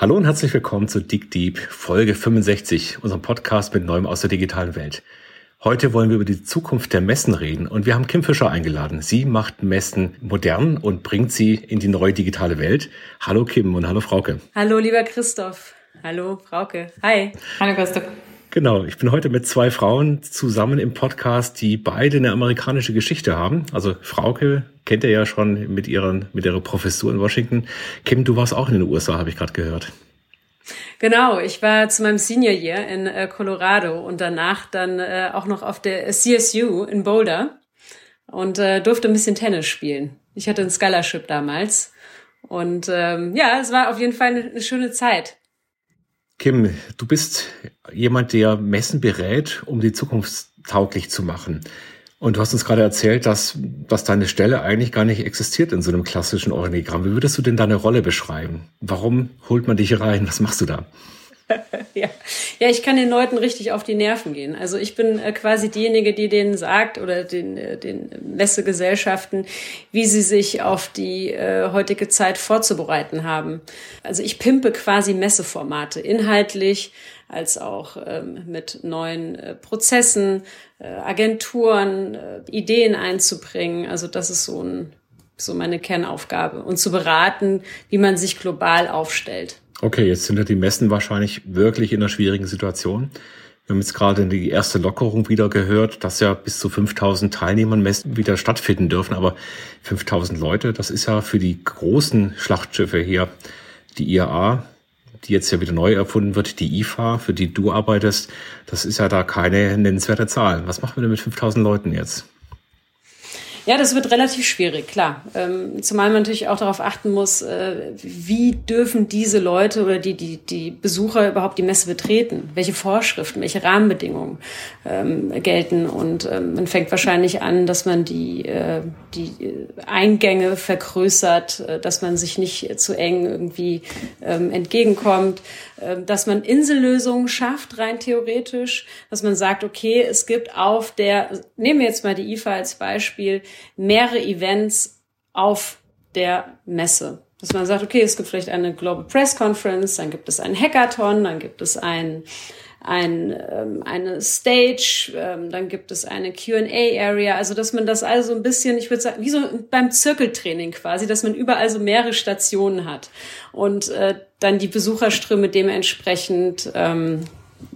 Hallo und herzlich willkommen zu Dig Deep, Folge 65, unserem Podcast mit Neuem aus der digitalen Welt. Heute wollen wir über die Zukunft der Messen reden und wir haben Kim Fischer eingeladen. Sie macht Messen modern und bringt sie in die neue digitale Welt. Hallo Kim und hallo Frauke. Hallo lieber Christoph. Hallo Frauke. Hi. Hallo Christoph. Genau, ich bin heute mit zwei Frauen zusammen im Podcast, die beide eine amerikanische Geschichte haben. Also Frauke kennt ihr ja schon mit, ihren, mit ihrer Professur in Washington. Kim, du warst auch in den USA, habe ich gerade gehört. Genau, ich war zu meinem Senior Year in äh, Colorado und danach dann äh, auch noch auf der CSU in Boulder und äh, durfte ein bisschen Tennis spielen. Ich hatte ein Scholarship damals und ähm, ja, es war auf jeden Fall eine, eine schöne Zeit. Kim, du bist jemand, der Messen berät, um die Zukunft tauglich zu machen. Und du hast uns gerade erzählt, dass, dass deine Stelle eigentlich gar nicht existiert in so einem klassischen Organigramm. Wie würdest du denn deine Rolle beschreiben? Warum holt man dich rein? Was machst du da? ja. ja, ich kann den Leuten richtig auf die Nerven gehen. Also ich bin äh, quasi diejenige, die denen sagt oder den, äh, den Messegesellschaften, wie sie sich auf die äh, heutige Zeit vorzubereiten haben. Also ich pimpe quasi Messeformate inhaltlich als auch ähm, mit neuen äh, Prozessen, äh, Agenturen, äh, Ideen einzubringen. Also das ist so ein so meine Kernaufgabe und zu beraten, wie man sich global aufstellt. Okay, jetzt sind ja die Messen wahrscheinlich wirklich in einer schwierigen Situation. Wir haben jetzt gerade die erste Lockerung wieder gehört, dass ja bis zu 5000 Teilnehmern Messen wieder stattfinden dürfen. Aber 5000 Leute, das ist ja für die großen Schlachtschiffe hier, die IAA, die jetzt ja wieder neu erfunden wird, die IFA, für die du arbeitest, das ist ja da keine nennenswerte Zahl. Was machen wir denn mit 5000 Leuten jetzt? Ja, das wird relativ schwierig, klar. Ähm, zumal man natürlich auch darauf achten muss, äh, wie dürfen diese Leute oder die, die, die Besucher überhaupt die Messe betreten? Welche Vorschriften, welche Rahmenbedingungen ähm, gelten? Und ähm, man fängt wahrscheinlich an, dass man die, äh, die Eingänge vergrößert, äh, dass man sich nicht zu eng irgendwie ähm, entgegenkommt, dass man Insellösungen schafft, rein theoretisch, dass man sagt, okay, es gibt auf der, nehmen wir jetzt mal die IFA als Beispiel, mehrere Events auf der Messe. Dass man sagt, okay, es gibt vielleicht eine Global Press Conference, dann gibt es einen Hackathon, dann gibt es ein, ein, ähm, eine Stage, ähm, dann gibt es eine Q&A-Area, also dass man das also ein bisschen, ich würde sagen, wie so beim Zirkeltraining quasi, dass man überall so mehrere Stationen hat und äh, dann die Besucherströme dementsprechend ähm,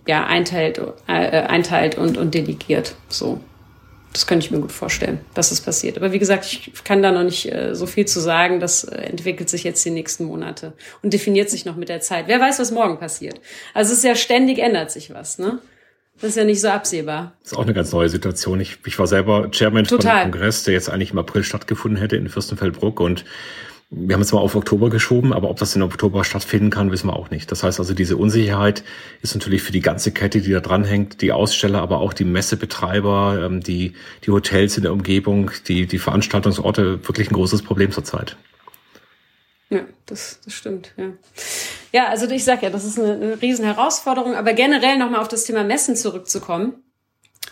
ja, einteilt, äh, einteilt und, und delegiert. So. Das könnte ich mir gut vorstellen, dass das passiert. Aber wie gesagt, ich kann da noch nicht äh, so viel zu sagen. Das äh, entwickelt sich jetzt die nächsten Monate und definiert sich noch mit der Zeit. Wer weiß, was morgen passiert. Also es ist ja ständig ändert sich was, ne? Das ist ja nicht so absehbar. Das ist auch eine ganz neue Situation. Ich, ich war selber Chairman Total. von dem Kongress, der jetzt eigentlich im April stattgefunden hätte in Fürstenfeldbruck und wir haben es mal auf Oktober geschoben, aber ob das in Oktober stattfinden kann, wissen wir auch nicht. Das heißt also, diese Unsicherheit ist natürlich für die ganze Kette, die da dranhängt, die Aussteller, aber auch die Messebetreiber, ähm, die, die Hotels in der Umgebung, die, die Veranstaltungsorte wirklich ein großes Problem zurzeit. Ja, das, das stimmt, ja. Ja, also ich sag ja, das ist eine, eine riesen Herausforderung, aber generell nochmal auf das Thema Messen zurückzukommen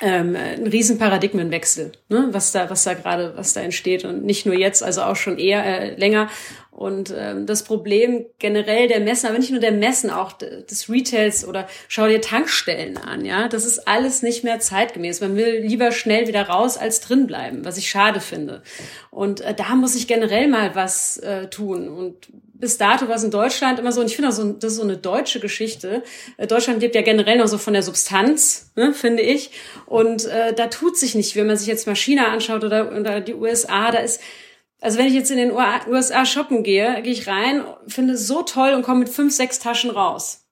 ähm, ein riesen Paradigmenwechsel, ne? was da, was da gerade, was da entsteht und nicht nur jetzt, also auch schon eher äh, länger. Und ähm, das Problem generell der Messen, aber nicht nur der Messen, auch des Retails oder schau dir Tankstellen an, ja, das ist alles nicht mehr zeitgemäß. Man will lieber schnell wieder raus als drin bleiben, was ich schade finde. Und äh, da muss ich generell mal was äh, tun. Und bis dato war es in Deutschland immer so, und ich finde, so, das ist so eine deutsche Geschichte. Äh, Deutschland lebt ja generell noch so von der Substanz, ne, finde ich. Und äh, da tut sich nicht, wenn man sich jetzt mal China anschaut oder, oder die USA, da ist also wenn ich jetzt in den USA shoppen gehe, gehe ich rein, finde es so toll und komme mit fünf, sechs Taschen raus.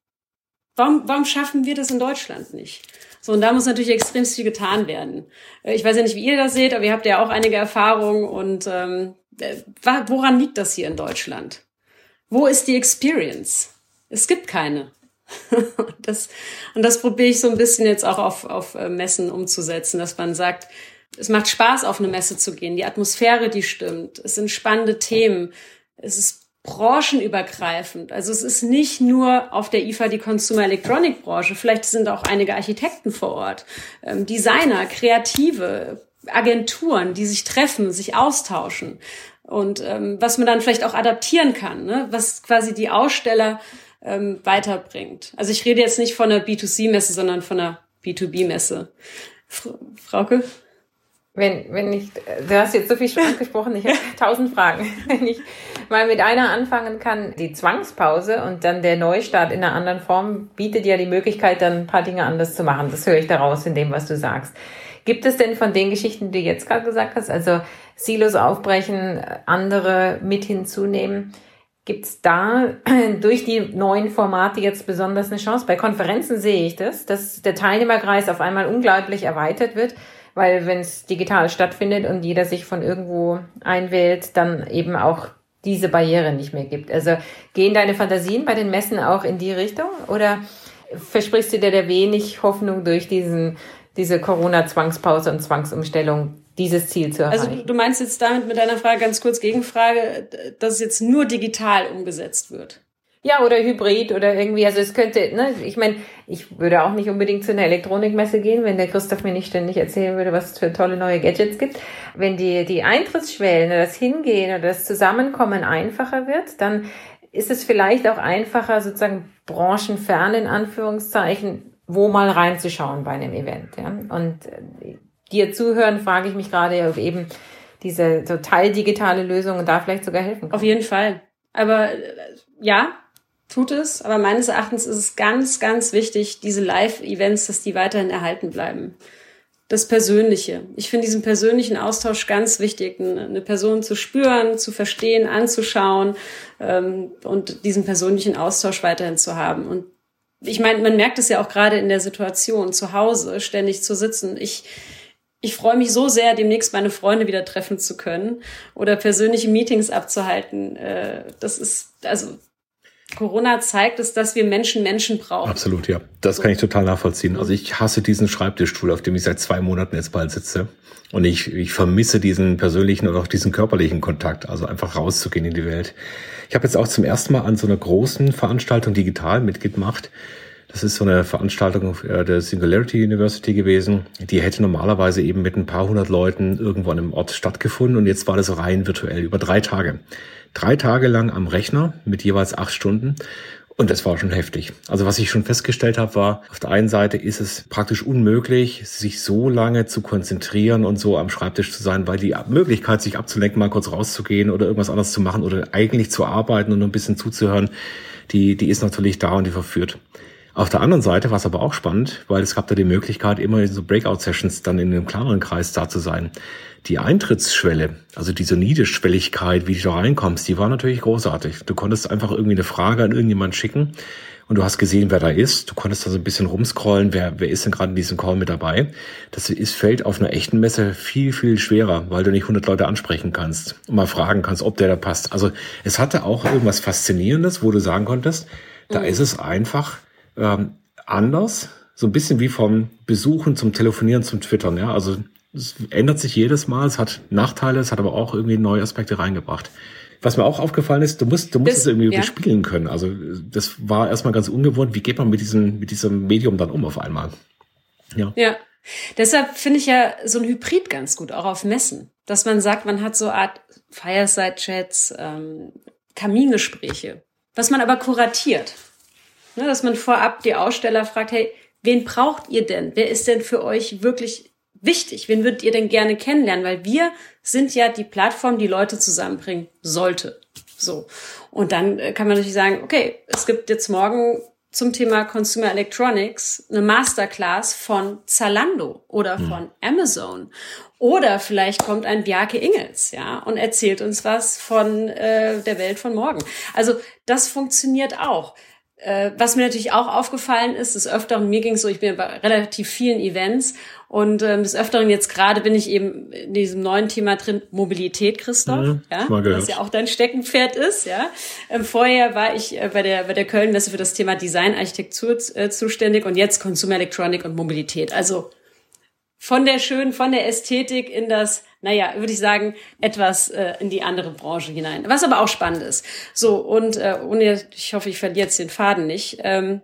Warum, warum schaffen wir das in Deutschland nicht? So, und da muss natürlich extrem viel getan werden. Äh, ich weiß ja nicht, wie ihr das seht, aber ihr habt ja auch einige Erfahrungen und ähm, äh, woran liegt das hier in Deutschland? Wo ist die Experience? Es gibt keine. das, und das probiere ich so ein bisschen jetzt auch auf, auf äh, Messen umzusetzen, dass man sagt, es macht Spaß, auf eine Messe zu gehen. Die Atmosphäre, die stimmt. Es sind spannende Themen. Es ist branchenübergreifend. Also es ist nicht nur auf der IFA die Consumer Electronic Branche. Vielleicht sind auch einige Architekten vor Ort, ähm, Designer, Kreative, Agenturen, die sich treffen, sich austauschen und ähm, was man dann vielleicht auch adaptieren kann, ne? was quasi die Aussteller ähm, weiterbringt. Also ich rede jetzt nicht von einer B2C-Messe, sondern von einer B2B-Messe. Frauke? Wenn, wenn ich, du hast jetzt so viel schon angesprochen, ich habe tausend Fragen. Wenn ich mal mit einer anfangen kann, die Zwangspause und dann der Neustart in einer anderen Form bietet ja die Möglichkeit, dann ein paar Dinge anders zu machen. Das höre ich daraus in dem, was du sagst. Gibt es denn von den Geschichten, die du jetzt gerade gesagt hast, also Silos aufbrechen, andere mit hinzunehmen, gibt es da durch die neuen Formate jetzt besonders eine Chance? Bei Konferenzen sehe ich das, dass der Teilnehmerkreis auf einmal unglaublich erweitert wird weil wenn es digital stattfindet und jeder sich von irgendwo einwählt, dann eben auch diese Barriere nicht mehr gibt. Also gehen deine Fantasien bei den Messen auch in die Richtung oder versprichst du dir da wenig Hoffnung durch diesen, diese Corona-Zwangspause und Zwangsumstellung dieses Ziel zu also erreichen? Also du meinst jetzt damit mit deiner Frage ganz kurz Gegenfrage, dass es jetzt nur digital umgesetzt wird? Ja, oder Hybrid oder irgendwie, also es könnte, ne, ich meine, ich würde auch nicht unbedingt zu einer Elektronikmesse gehen, wenn der Christoph mir nicht ständig erzählen würde, was es für tolle neue Gadgets gibt. Wenn die, die Eintrittsschwellen oder das Hingehen oder das Zusammenkommen einfacher wird, dann ist es vielleicht auch einfacher, sozusagen branchenfern in Anführungszeichen, wo mal reinzuschauen bei einem Event. Ja? Und äh, dir zuhören, frage ich mich gerade, ob eben diese total digitale Lösung da vielleicht sogar helfen kann. Auf jeden Fall. Aber äh, ja, tut es, aber meines Erachtens ist es ganz, ganz wichtig, diese Live-Events, dass die weiterhin erhalten bleiben. Das Persönliche. Ich finde diesen persönlichen Austausch ganz wichtig, eine Person zu spüren, zu verstehen, anzuschauen ähm, und diesen persönlichen Austausch weiterhin zu haben. Und ich meine, man merkt es ja auch gerade in der Situation, zu Hause ständig zu sitzen. Ich, ich freue mich so sehr, demnächst meine Freunde wieder treffen zu können oder persönliche Meetings abzuhalten. Äh, das ist, also Corona zeigt es, dass wir Menschen Menschen brauchen. Absolut, ja. Das so. kann ich total nachvollziehen. Also ich hasse diesen Schreibtischstuhl, auf dem ich seit zwei Monaten jetzt bald sitze. Und ich, ich vermisse diesen persönlichen und auch diesen körperlichen Kontakt, also einfach rauszugehen in die Welt. Ich habe jetzt auch zum ersten Mal an so einer großen Veranstaltung digital mitgemacht. Das ist so eine Veranstaltung der Singularity University gewesen. Die hätte normalerweise eben mit ein paar hundert Leuten irgendwo an einem Ort stattgefunden und jetzt war das rein virtuell über drei Tage drei Tage lang am Rechner mit jeweils acht Stunden. Und das war schon heftig. Also was ich schon festgestellt habe, war, auf der einen Seite ist es praktisch unmöglich, sich so lange zu konzentrieren und so am Schreibtisch zu sein, weil die Möglichkeit, sich abzulenken, mal kurz rauszugehen oder irgendwas anderes zu machen oder eigentlich zu arbeiten und ein bisschen zuzuhören, die, die ist natürlich da und die verführt. Auf der anderen Seite war es aber auch spannend, weil es gab da die Möglichkeit, immer in so Breakout-Sessions dann in einem kleineren Kreis da zu sein die Eintrittsschwelle, also diese Niedrigschwelligkeit, wie du da reinkommst, die war natürlich großartig. Du konntest einfach irgendwie eine Frage an irgendjemand schicken und du hast gesehen, wer da ist. Du konntest da so ein bisschen rumscrollen, wer, wer ist denn gerade in diesem Call mit dabei. Das ist, fällt auf einer echten Messe viel, viel schwerer, weil du nicht 100 Leute ansprechen kannst und mal fragen kannst, ob der da passt. Also es hatte auch irgendwas Faszinierendes, wo du sagen konntest, da mhm. ist es einfach ähm, anders, so ein bisschen wie vom Besuchen zum Telefonieren zum Twittern. Ja, also es ändert sich jedes Mal, es hat Nachteile, es hat aber auch irgendwie neue Aspekte reingebracht. Was mir auch aufgefallen ist, du musst, du musst das, es irgendwie ja. bespielen können. Also das war erstmal ganz ungewohnt. Wie geht man mit diesem, mit diesem Medium dann um auf einmal? Ja. Ja. Deshalb finde ich ja so ein Hybrid ganz gut, auch auf Messen. Dass man sagt, man hat so eine Art Fireside-Chats, ähm, Kamingespräche, was man aber kuratiert. Ne, dass man vorab die Aussteller fragt, hey, wen braucht ihr denn? Wer ist denn für euch wirklich wichtig? Wen würdet ihr denn gerne kennenlernen? Weil wir sind ja die Plattform, die Leute zusammenbringen sollte. So. Und dann äh, kann man natürlich sagen, okay, es gibt jetzt morgen zum Thema Consumer Electronics eine Masterclass von Zalando oder hm. von Amazon. Oder vielleicht kommt ein Bjarke Ingels, ja, und erzählt uns was von äh, der Welt von morgen. Also das funktioniert auch. Äh, was mir natürlich auch aufgefallen ist, des Öfteren, mir ging es so, ich bin bei relativ vielen Events und ähm, des Öfteren jetzt gerade bin ich eben in diesem neuen Thema drin, Mobilität, Christoph, mhm, ja, was ja auch dein Steckenpferd ist, ja. Ähm, vorher war ich äh, bei der bei der Köln-Messe für das Thema Design, Architektur äh, zuständig und jetzt Consumer Electronic und Mobilität. Also von der schönen, von der Ästhetik in das, naja, würde ich sagen, etwas äh, in die andere Branche hinein. Was aber auch spannend ist. So, und äh, ohne, ich hoffe, ich verliere jetzt den Faden nicht. Ähm,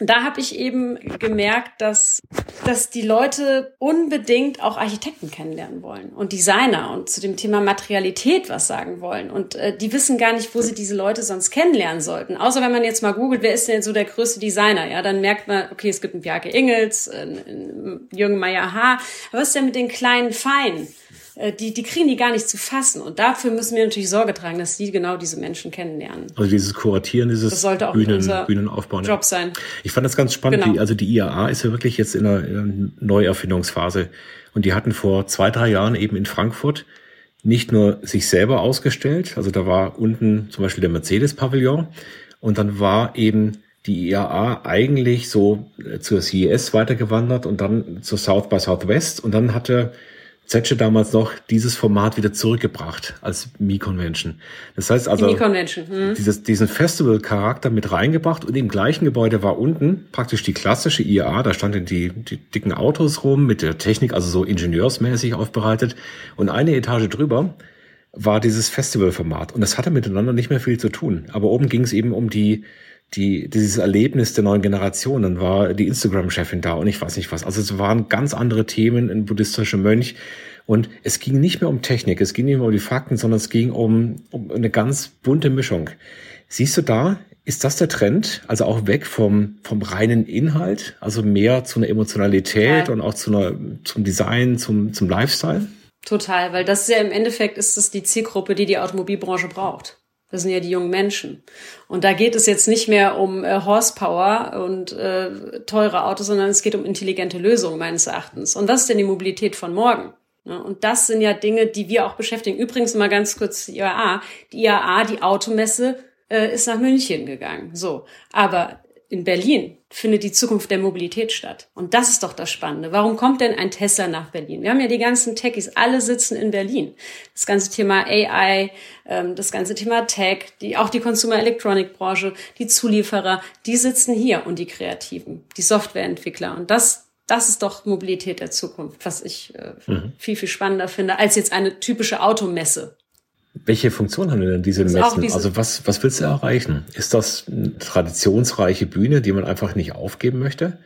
da habe ich eben gemerkt, dass, dass die Leute unbedingt auch Architekten kennenlernen wollen und Designer und zu dem Thema Materialität was sagen wollen. Und äh, die wissen gar nicht, wo sie diese Leute sonst kennenlernen sollten. Außer wenn man jetzt mal googelt, wer ist denn so der größte Designer? Ja, dann merkt man, okay, es gibt einen Bjarke Ingels, einen, einen Jürgen Meyer H. Aber was ist denn mit den kleinen Feinen? Äh, die, die kriegen die gar nicht zu fassen. Und dafür müssen wir natürlich Sorge tragen, dass die genau diese Menschen kennenlernen. Also dieses Kuratieren, dieses das sollte auch Bühnen, Bühnenaufbauen. Job sein. Ich fand das ganz spannend. Genau. Die, also die IAA ist ja wirklich jetzt in einer, in einer Neuerfindungsphase. Und die hatten vor zwei, drei Jahren eben in Frankfurt nicht nur sich selber ausgestellt, also da war unten zum Beispiel der Mercedes-Pavillon und dann war eben die IAA eigentlich so zur CES weitergewandert und dann zur South by Southwest und dann hatte Zetsche damals noch dieses Format wieder zurückgebracht als Mi-Convention. Das heißt also, hm. dieses, diesen Festival-Charakter mit reingebracht und im gleichen Gebäude war unten praktisch die klassische IAA, da standen die, die dicken Autos rum mit der Technik, also so ingenieursmäßig aufbereitet und eine Etage drüber war dieses Festival-Format und das hatte miteinander nicht mehr viel zu tun. Aber oben ging es eben um die die, dieses Erlebnis der neuen Generation. Dann war die Instagram-Chefin da und ich weiß nicht was. Also es waren ganz andere Themen, ein buddhistischer Mönch. Und es ging nicht mehr um Technik, es ging nicht mehr um die Fakten, sondern es ging um, um eine ganz bunte Mischung. Siehst du da, ist das der Trend? Also auch weg vom, vom reinen Inhalt, also mehr zu einer Emotionalität ja. und auch zu einer, zum Design, zum, zum Lifestyle? Total, weil das ist ja im Endeffekt ist das die Zielgruppe, die die Automobilbranche braucht. Das sind ja die jungen Menschen. Und da geht es jetzt nicht mehr um äh, Horsepower und äh, teure Autos, sondern es geht um intelligente Lösungen meines Erachtens. Und was ist denn die Mobilität von morgen? Und das sind ja Dinge, die wir auch beschäftigen. Übrigens mal ganz kurz die IAA. Die IAA, die Automesse, äh, ist nach München gegangen. So. Aber in Berlin findet die Zukunft der Mobilität statt. Und das ist doch das Spannende. Warum kommt denn ein Tesla nach Berlin? Wir haben ja die ganzen Techies, alle sitzen in Berlin. Das ganze Thema AI, ähm, das ganze Thema Tech, die, auch die Consumer Electronic Branche, die Zulieferer, die sitzen hier und die Kreativen, die Softwareentwickler. Und das, das ist doch Mobilität der Zukunft, was ich äh, mhm. viel, viel spannender finde als jetzt eine typische Automesse. Welche Funktion haben denn diese Messen? Diese also was, was willst du erreichen? Ist das eine traditionsreiche Bühne, die man einfach nicht aufgeben möchte?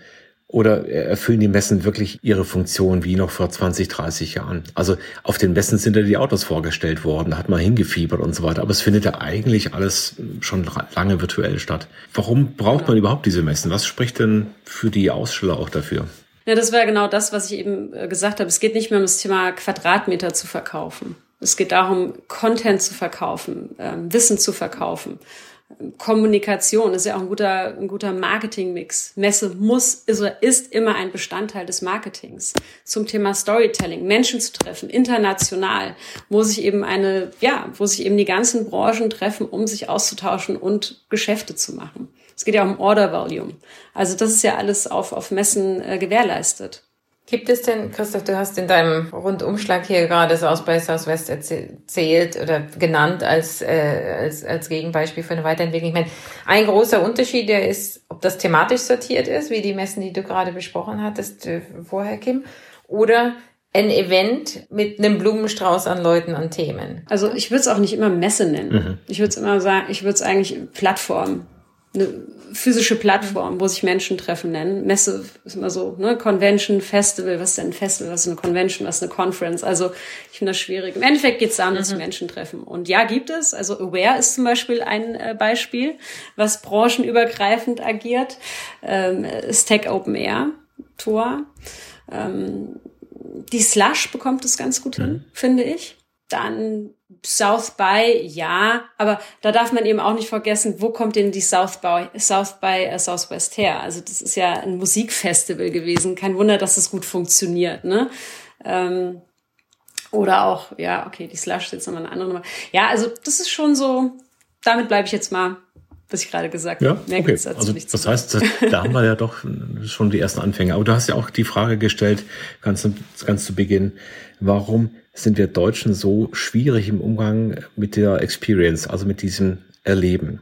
Oder erfüllen die Messen wirklich ihre Funktion wie noch vor 20, 30 Jahren? Also auf den Messen sind ja die Autos vorgestellt worden, da hat man hingefiebert und so weiter. Aber es findet ja eigentlich alles schon lange virtuell statt. Warum braucht man überhaupt diese Messen? Was spricht denn für die Aussteller auch dafür? Ja, das wäre genau das, was ich eben äh, gesagt habe. Es geht nicht mehr um das Thema Quadratmeter zu verkaufen. Es geht darum, Content zu verkaufen, ähm, Wissen zu verkaufen. Kommunikation ist ja auch ein guter, ein guter Marketingmix. Messe muss, ist oder ist immer ein Bestandteil des Marketings. Zum Thema Storytelling, Menschen zu treffen, international, wo sich eben eine, ja, wo sich eben die ganzen Branchen treffen, um sich auszutauschen und Geschäfte zu machen. Es geht ja um Order Volume. Also das ist ja alles auf, auf Messen äh, gewährleistet. Gibt es denn, Christoph, du hast in deinem Rundumschlag hier gerade South by Southwest erzählt oder genannt als, äh, als, als Gegenbeispiel für eine Weiterentwicklung. Ich meine, ein großer Unterschied, der ist, ob das thematisch sortiert ist, wie die Messen, die du gerade besprochen hattest äh, vorher, Kim, oder ein Event mit einem Blumenstrauß an Leuten und Themen. Also ich würde es auch nicht immer Messe nennen. Mhm. Ich würde es immer sagen, ich würde es eigentlich Plattform eine physische Plattform, wo sich Menschen treffen nennen. Messe ist immer so, ne? Convention, Festival, was ist denn ein Festival, was ist eine Convention, was ist eine Conference? Also ich finde das schwierig. Im Endeffekt geht es darum, dass sich mhm. Menschen treffen. Und ja, gibt es. Also Aware ist zum Beispiel ein äh, Beispiel, was branchenübergreifend agiert. Ähm, ist Tech Open Air, Tor. Ähm, die Slush bekommt es ganz gut hin, mhm. finde ich. Dann South by, ja, aber da darf man eben auch nicht vergessen, wo kommt denn die South by, South by äh, Southwest her? Also das ist ja ein Musikfestival gewesen. Kein Wunder, dass das gut funktioniert, ne? Ähm, oder auch, ja, okay, die Slush ist jetzt nochmal eine andere Nummer. Ja, also das ist schon so, damit bleibe ich jetzt mal, was ich gerade gesagt ja, habe. Mehr okay. dazu also, nicht das heißt, da haben wir ja doch schon die ersten Anfänge. Aber du hast ja auch die Frage gestellt, ganz, ganz zu Beginn, warum sind wir Deutschen so schwierig im Umgang mit der Experience, also mit diesem Erleben.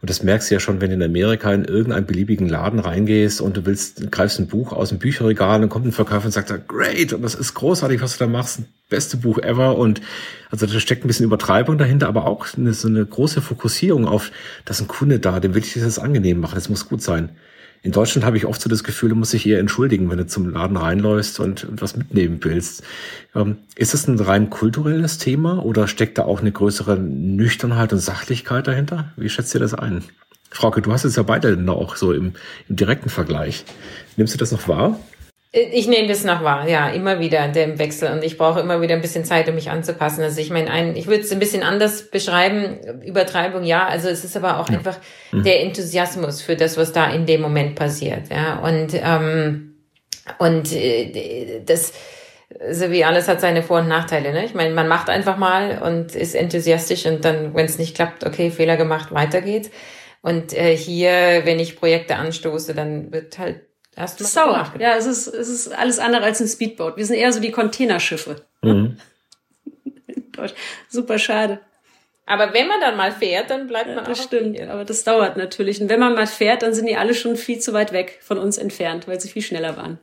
Und das merkst du ja schon, wenn du in Amerika in irgendeinen beliebigen Laden reingehst und du willst, greifst ein Buch aus dem Bücherregal und kommt ein Verkäufer und sagt, great, und das ist großartig, was du da machst, beste Buch ever. Und also da steckt ein bisschen Übertreibung dahinter, aber auch eine, so eine große Fokussierung auf, dass ein Kunde da, dem will ich das angenehm machen, das muss gut sein. In Deutschland habe ich oft so das Gefühl, du musst dich eher entschuldigen, wenn du zum Laden reinläufst und was mitnehmen willst. Ähm, ist das ein rein kulturelles Thema oder steckt da auch eine größere Nüchternheit und Sachlichkeit dahinter? Wie schätzt ihr das ein? Frauke, du hast es ja beide auch so im, im direkten Vergleich. Nimmst du das noch wahr? Ich nehme das noch wahr, ja, immer wieder der Wechsel und ich brauche immer wieder ein bisschen Zeit, um mich anzupassen. Also ich meine, ein, ich würde es ein bisschen anders beschreiben, Übertreibung, ja, also es ist aber auch ja. einfach mhm. der Enthusiasmus für das, was da in dem Moment passiert, ja, und ähm, und äh, das so wie alles hat seine Vor- und Nachteile. Ne? Ich meine, man macht einfach mal und ist enthusiastisch und dann, wenn es nicht klappt, okay, Fehler gemacht, weiter geht's. Und äh, hier, wenn ich Projekte anstoße, dann wird halt Hast du Sauer. Ja, es ist, es ist alles andere als ein Speedboat. Wir sind eher so die Containerschiffe. Mhm. Super schade. Aber wenn man dann mal fährt, dann bleibt man ja, das auch. Das stimmt, aber das dauert natürlich. Und wenn man mal fährt, dann sind die alle schon viel zu weit weg von uns entfernt, weil sie viel schneller waren.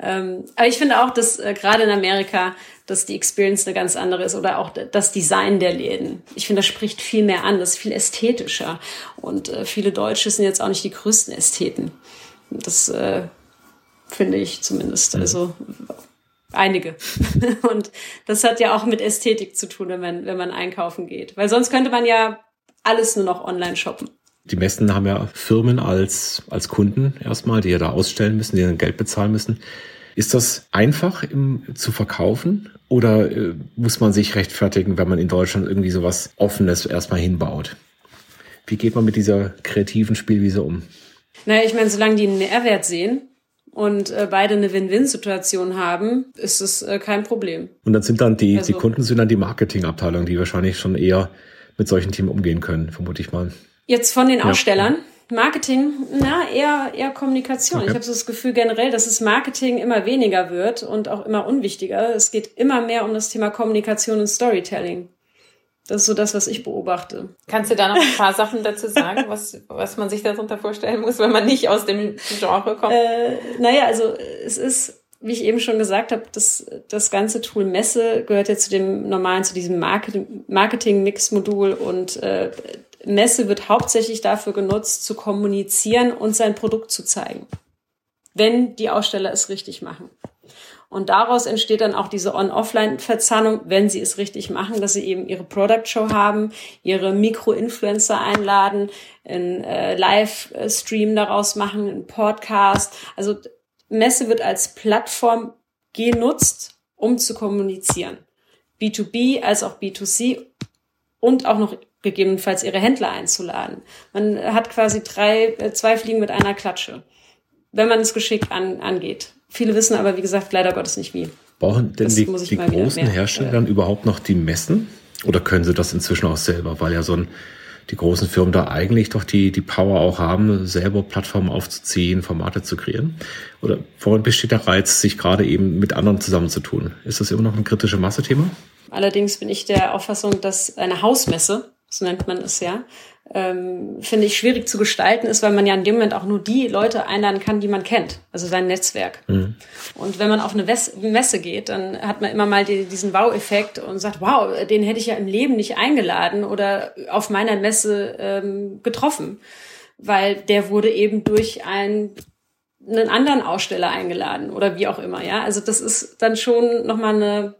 Ähm, aber ich finde auch, dass äh, gerade in Amerika, dass die Experience eine ganz andere ist oder auch das Design der Läden. Ich finde, das spricht viel mehr an, das ist viel ästhetischer. Und äh, viele Deutsche sind jetzt auch nicht die größten Ästheten. Das äh, finde ich zumindest. Mhm. Also einige. Und das hat ja auch mit Ästhetik zu tun, wenn man, wenn man einkaufen geht. Weil sonst könnte man ja alles nur noch online shoppen. Die Messen haben ja Firmen als, als Kunden erstmal, die ja da ausstellen müssen, die dann Geld bezahlen müssen. Ist das einfach im, zu verkaufen oder äh, muss man sich rechtfertigen, wenn man in Deutschland irgendwie sowas Offenes erstmal hinbaut? Wie geht man mit dieser kreativen Spielwiese um? Naja, ich meine, solange die einen Mehrwert sehen und äh, beide eine Win-Win-Situation haben, ist es äh, kein Problem. Und dann sind dann die, also, die Kunden sind dann die Marketingabteilung, die wahrscheinlich schon eher mit solchen Themen umgehen können, vermute ich mal. Jetzt von den ja. Ausstellern. Marketing, na, eher, eher Kommunikation. Okay. Ich habe so das Gefühl generell, dass das Marketing immer weniger wird und auch immer unwichtiger. Es geht immer mehr um das Thema Kommunikation und Storytelling. Das ist so das, was ich beobachte. Kannst du da noch ein paar Sachen dazu sagen, was, was man sich darunter vorstellen muss, wenn man nicht aus dem Genre kommt? Äh, naja, also es ist, wie ich eben schon gesagt habe, das, das ganze Tool Messe gehört ja zu dem normalen, zu diesem Marketing-Mix-Modul und äh, Messe wird hauptsächlich dafür genutzt, zu kommunizieren und sein Produkt zu zeigen, wenn die Aussteller es richtig machen. Und daraus entsteht dann auch diese On-Offline-Verzahnung, wenn sie es richtig machen, dass sie eben ihre Product-Show haben, ihre Mikro-Influencer einladen, einen äh, Livestream daraus machen, einen Podcast. Also Messe wird als Plattform genutzt, um zu kommunizieren. B2B als auch B2C und auch noch gegebenenfalls ihre Händler einzuladen. Man hat quasi drei, äh, zwei Fliegen mit einer Klatsche, wenn man es geschickt an, angeht. Viele wissen aber, wie gesagt, leider Gottes nicht wie. Brauchen denn das die, die großen Hersteller dann überhaupt noch die Messen? Oder können sie das inzwischen auch selber? Weil ja so ein, die großen Firmen da eigentlich doch die, die Power auch haben, selber Plattformen aufzuziehen, Formate zu kreieren? Oder worin besteht der Reiz, sich gerade eben mit anderen zusammenzutun? Ist das immer noch ein kritische Masse-Thema? Allerdings bin ich der Auffassung, dass eine Hausmesse, so nennt man es ja, ähm, finde ich schwierig zu gestalten ist, weil man ja in dem Moment auch nur die Leute einladen kann, die man kennt, also sein Netzwerk. Mhm. Und wenn man auf eine Messe geht, dann hat man immer mal die, diesen Wow-Effekt und sagt, wow, den hätte ich ja im Leben nicht eingeladen oder auf meiner Messe ähm, getroffen, weil der wurde eben durch ein einen anderen Aussteller eingeladen oder wie auch immer, ja. Also das ist dann schon nochmal eine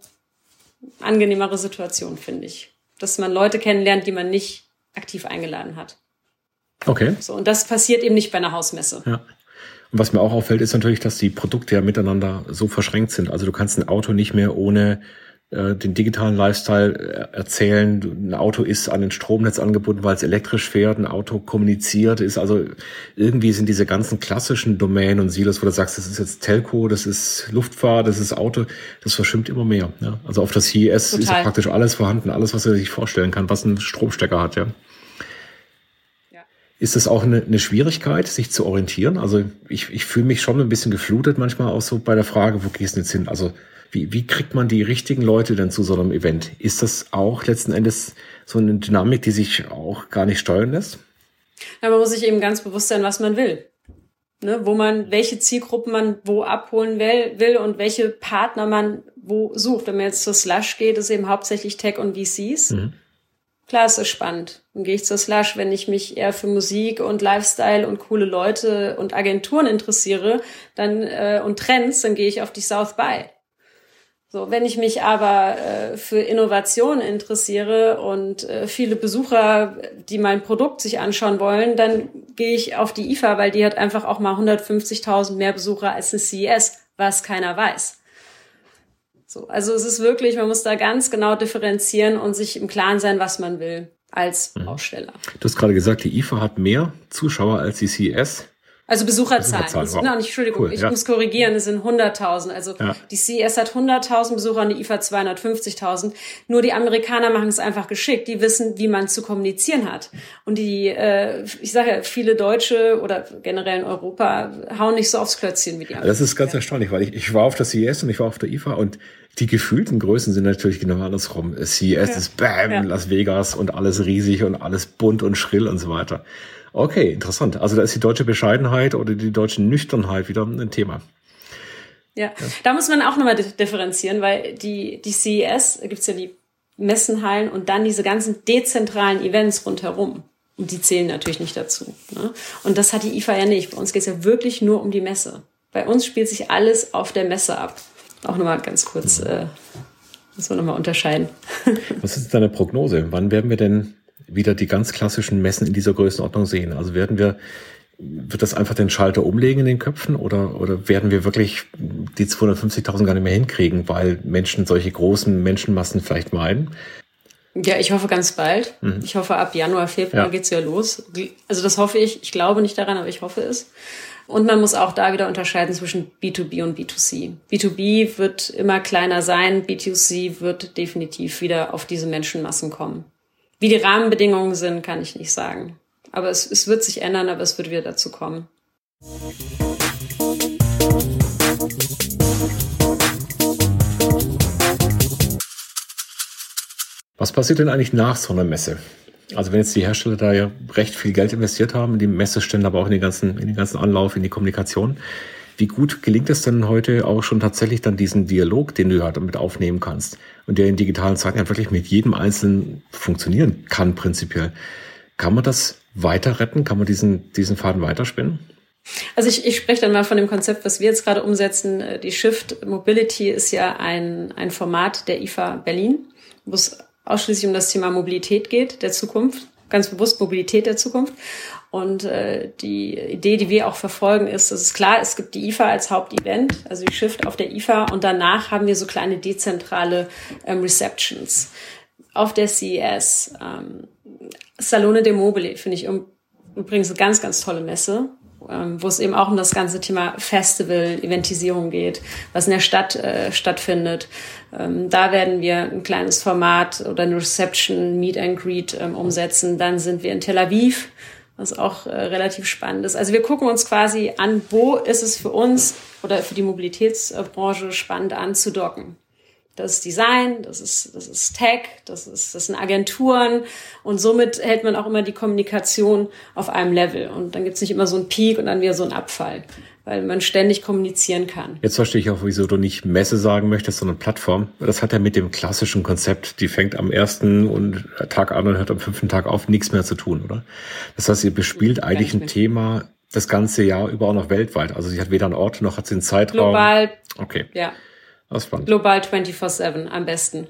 angenehmere Situation, finde ich. Dass man Leute kennenlernt, die man nicht aktiv eingeladen hat. Okay. So, und das passiert eben nicht bei einer Hausmesse. Ja. Und was mir auch auffällt, ist natürlich, dass die Produkte ja miteinander so verschränkt sind. Also du kannst ein Auto nicht mehr ohne äh, den digitalen Lifestyle äh, erzählen. Ein Auto ist an ein Stromnetz angebunden, weil es elektrisch fährt. Ein Auto kommuniziert, ist also irgendwie sind diese ganzen klassischen Domänen und Silos, wo du sagst, das ist jetzt Telco, das ist Luftfahrt, das ist Auto, das verschwimmt immer mehr. Ja? Also auf das CES Total. ist ja praktisch alles vorhanden, alles, was er sich vorstellen kann, was ein Stromstecker hat, ja. Ist das auch eine, eine Schwierigkeit, sich zu orientieren? Also ich, ich fühle mich schon ein bisschen geflutet manchmal auch so bei der Frage, wo gehst du jetzt hin? Also wie, wie kriegt man die richtigen Leute denn zu so einem Event? Ist das auch letzten Endes so eine Dynamik, die sich auch gar nicht steuern lässt? Ja, man muss sich eben ganz bewusst sein, was man will. Ne, wo man, welche Zielgruppen man wo abholen will, will und welche Partner man wo sucht. Wenn man jetzt zur Slush geht, ist eben hauptsächlich Tech und VCs. Mhm. Klar, es ist spannend. Dann gehe ich zur Slush, wenn ich mich eher für Musik und Lifestyle und coole Leute und Agenturen interessiere, dann äh, und Trends, dann gehe ich auf die South by. So, wenn ich mich aber äh, für Innovation interessiere und äh, viele Besucher, die mein Produkt sich anschauen wollen, dann gehe ich auf die IFA, weil die hat einfach auch mal 150.000 mehr Besucher als eine CES, was keiner weiß. So, also es ist wirklich, man muss da ganz genau differenzieren und sich im Klaren sein, was man will als mhm. Aussteller. Du hast gerade gesagt, die IFA hat mehr Zuschauer als die CES. Also Besucherzahlen. Besucherzahlen wow. nicht, Entschuldigung, cool, ich ja. muss korrigieren, es sind 100.000. Also ja. die CES hat 100.000 Besucher und die IFA 250.000. Nur die Amerikaner machen es einfach geschickt. Die wissen, wie man zu kommunizieren hat. Und die, äh, ich sage ja, viele Deutsche oder generell in Europa hauen nicht so aufs Klötzchen wie die Amerikaner. Das ist ganz erstaunlich, weil ich, ich war auf der CES und ich war auf der IFA und die gefühlten Größen sind natürlich genau andersrum. CES ja. ist Bam. Las Vegas und alles riesig und alles bunt und schrill und so weiter. Okay, interessant. Also da ist die deutsche Bescheidenheit oder die deutsche Nüchternheit wieder ein Thema. Ja, ja. da muss man auch nochmal differenzieren, weil die, die CES, da gibt's ja die Messenhallen und dann diese ganzen dezentralen Events rundherum. Und die zählen natürlich nicht dazu. Ne? Und das hat die IFA ja nicht. Bei uns geht's ja wirklich nur um die Messe. Bei uns spielt sich alles auf der Messe ab. Auch nochmal ganz kurz, äh, müssen wir nochmal unterscheiden. Was ist deine Prognose? Wann werden wir denn wieder die ganz klassischen Messen in dieser Größenordnung sehen? Also werden wir, wird das einfach den Schalter umlegen in den Köpfen oder, oder werden wir wirklich die 250.000 gar nicht mehr hinkriegen, weil Menschen solche großen Menschenmassen vielleicht meiden? Ja, ich hoffe ganz bald. Mhm. Ich hoffe, ab Januar, Februar ja. geht's ja los. Also das hoffe ich. Ich glaube nicht daran, aber ich hoffe es. Und man muss auch da wieder unterscheiden zwischen B2B und B2C. B2B wird immer kleiner sein, B2C wird definitiv wieder auf diese Menschenmassen kommen. Wie die Rahmenbedingungen sind, kann ich nicht sagen. Aber es, es wird sich ändern, aber es wird wieder dazu kommen. Was passiert denn eigentlich nach so einer Messe? Also wenn jetzt die Hersteller da ja recht viel Geld investiert haben, in die Messestände, aber auch in den ganzen, in den ganzen Anlauf, in die Kommunikation, wie gut gelingt es denn heute auch schon tatsächlich dann diesen Dialog, den du ja damit aufnehmen kannst und der in digitalen Zeiten ja wirklich mit jedem Einzelnen funktionieren kann prinzipiell? Kann man das weiter retten? Kann man diesen, diesen Faden weiterspinnen? Also ich, ich spreche dann mal von dem Konzept, was wir jetzt gerade umsetzen. Die Shift Mobility ist ja ein, ein Format der IFA Berlin, wo es ausschließlich um das Thema Mobilität geht, der Zukunft, ganz bewusst Mobilität der Zukunft. Und äh, die Idee, die wir auch verfolgen, ist, dass es klar, es gibt die IFA als Hauptevent, also die Shift auf der IFA und danach haben wir so kleine dezentrale ähm, Receptions. Auf der CES, ähm, Salone de Mobile finde ich übrigens eine ganz, ganz tolle Messe ähm, wo es eben auch um das ganze Thema Festival, Eventisierung geht, was in der Stadt äh, stattfindet. Ähm, da werden wir ein kleines Format oder eine Reception, Meet and Greet ähm, umsetzen. Dann sind wir in Tel Aviv, was auch äh, relativ spannend ist. Also wir gucken uns quasi an, wo ist es für uns oder für die Mobilitätsbranche spannend anzudocken. Das ist Design, das ist, das ist Tech, das, ist, das sind Agenturen und somit hält man auch immer die Kommunikation auf einem Level. Und dann gibt's nicht immer so einen Peak und dann wieder so einen Abfall, weil man ständig kommunizieren kann. Jetzt verstehe ich auch, wieso du nicht Messe sagen möchtest, sondern Plattform. Das hat ja mit dem klassischen Konzept, die fängt am ersten und Tag an und hört am fünften Tag auf, nichts mehr zu tun, oder? Das heißt, ihr bespielt eigentlich ein Thema das ganze Jahr über auch noch weltweit. Also sie hat weder einen Ort noch hat sie einen Zeitraum. Global. Okay. Ja. Das spannend. Global 24-7 am besten.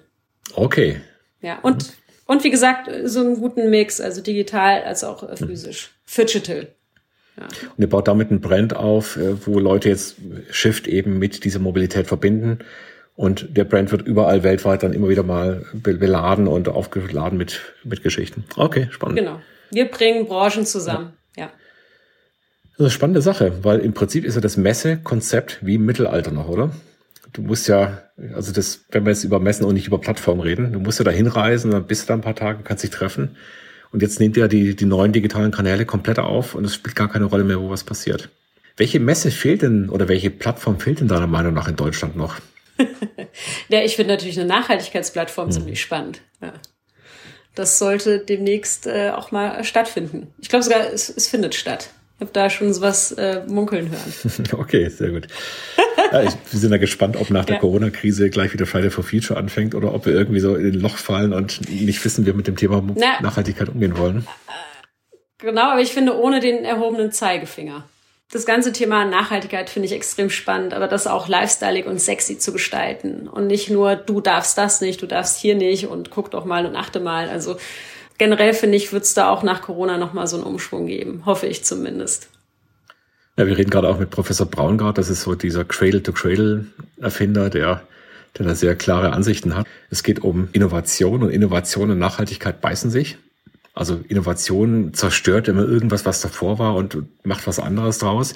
Okay. Ja, und, mhm. und wie gesagt, so einen guten Mix, also digital als auch äh, physisch. Mhm. Digital. Ja. Und ihr baut damit einen Brand auf, äh, wo Leute jetzt Shift eben mit dieser Mobilität verbinden. Und der Brand wird überall weltweit dann immer wieder mal beladen und aufgeladen mit, mit Geschichten. Okay, spannend. Genau. Wir bringen Branchen zusammen. Ja. ja. Das ist eine spannende Sache, weil im Prinzip ist ja das Messekonzept wie im Mittelalter noch, oder? Du musst ja, also das, wenn wir jetzt über Messen und nicht über Plattformen reden, du musst ja da hinreisen, dann bist du da ein paar Tage, kannst dich treffen. Und jetzt nehmt ihr die, die neuen digitalen Kanäle komplett auf und es spielt gar keine Rolle mehr, wo was passiert. Welche Messe fehlt denn oder welche Plattform fehlt denn deiner Meinung nach in Deutschland noch? ja, ich finde natürlich eine Nachhaltigkeitsplattform hm. ziemlich spannend. Ja. Das sollte demnächst äh, auch mal stattfinden. Ich glaube sogar, es, es findet statt. Habe da schon sowas äh, munkeln hören. Okay, sehr gut. Ja, ich, wir sind ja gespannt, ob nach der ja. Corona-Krise gleich wieder Friday for Future anfängt oder ob wir irgendwie so in ein Loch fallen und nicht wissen, wie wir mit dem Thema Na, Nachhaltigkeit umgehen wollen. Genau, aber ich finde ohne den erhobenen Zeigefinger. Das ganze Thema Nachhaltigkeit finde ich extrem spannend, aber das auch lifestyleig und sexy zu gestalten und nicht nur du darfst das nicht, du darfst hier nicht und guck doch mal und achte mal. Also generell finde ich, wird es da auch nach Corona nochmal so einen Umschwung geben, hoffe ich zumindest. Ja, wir reden gerade auch mit Professor Braungart, das ist so dieser Cradle-to-Cradle-Erfinder, der, der da sehr klare Ansichten hat. Es geht um Innovation und Innovation und Nachhaltigkeit beißen sich. Also Innovation zerstört immer irgendwas, was davor war und macht was anderes draus.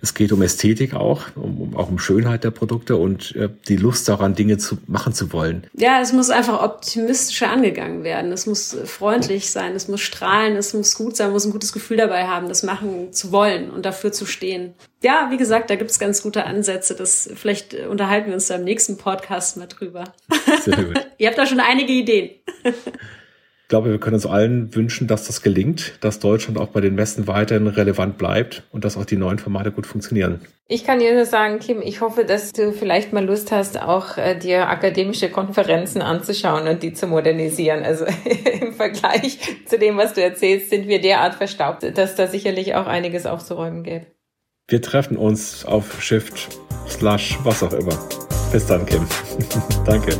Es geht um Ästhetik auch, um, auch um Schönheit der Produkte und äh, die Lust daran, Dinge zu machen zu wollen. Ja, es muss einfach optimistischer angegangen werden. Es muss freundlich sein, es muss strahlen, es muss gut sein, man muss ein gutes Gefühl dabei haben, das machen zu wollen und dafür zu stehen. Ja, wie gesagt, da gibt es ganz gute Ansätze. Das vielleicht unterhalten wir uns da im nächsten Podcast mal drüber. Sehr gut. Ihr habt da schon einige Ideen. Ich glaube, wir können uns allen wünschen, dass das gelingt, dass Deutschland auch bei den Messen weiterhin relevant bleibt und dass auch die neuen Formate gut funktionieren. Ich kann dir nur sagen, Kim, ich hoffe, dass du vielleicht mal Lust hast, auch äh, dir akademische Konferenzen anzuschauen und die zu modernisieren. Also im Vergleich zu dem, was du erzählst, sind wir derart verstaubt, dass da sicherlich auch einiges aufzuräumen gäbe. Wir treffen uns auf Shift, Slash, was auch immer. Bis dann, Kim. Danke.